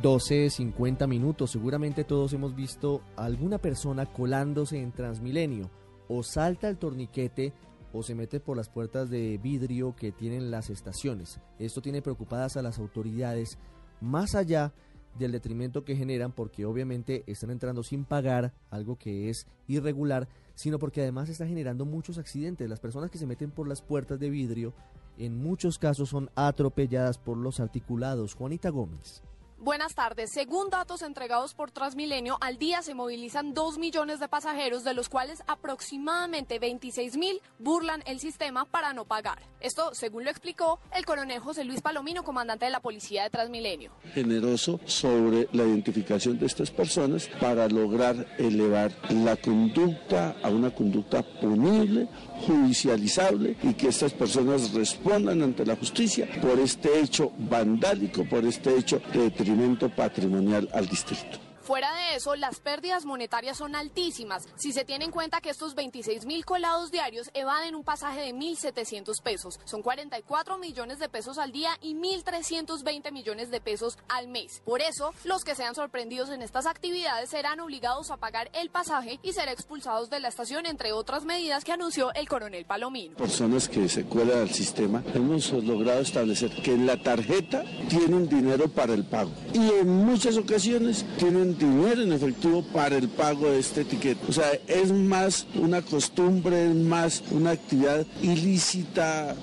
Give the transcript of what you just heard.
12.50 minutos. Seguramente todos hemos visto alguna persona colándose en Transmilenio. O salta el torniquete o se mete por las puertas de vidrio que tienen las estaciones. Esto tiene preocupadas a las autoridades más allá del detrimento que generan porque obviamente están entrando sin pagar, algo que es irregular, sino porque además está generando muchos accidentes. Las personas que se meten por las puertas de vidrio en muchos casos son atropelladas por los articulados. Juanita Gómez. Buenas tardes. Según datos entregados por Transmilenio, al día se movilizan 2 millones de pasajeros, de los cuales aproximadamente 26 mil burlan el sistema para no pagar. Esto, según lo explicó el coronel José Luis Palomino, comandante de la policía de Transmilenio. Generoso sobre la identificación de estas personas para lograr elevar la conducta a una conducta punible, judicializable y que estas personas respondan ante la justicia por este hecho vandálico, por este hecho de patrimonial al distrito. Fuera de eso, las pérdidas monetarias son altísimas si se tiene en cuenta que estos 26 mil colados diarios evaden un pasaje de 1.700 pesos. Son 44 millones de pesos al día y 1.320 millones de pesos al mes. Por eso, los que sean sorprendidos en estas actividades serán obligados a pagar el pasaje y ser expulsados de la estación, entre otras medidas que anunció el coronel Palomino. Personas que se cuelan al sistema, hemos logrado establecer que la tarjeta tienen dinero para el pago y en muchas ocasiones tienen en efectivo para el pago de este etiqueta. O sea, es más una costumbre, es más una actividad ilícita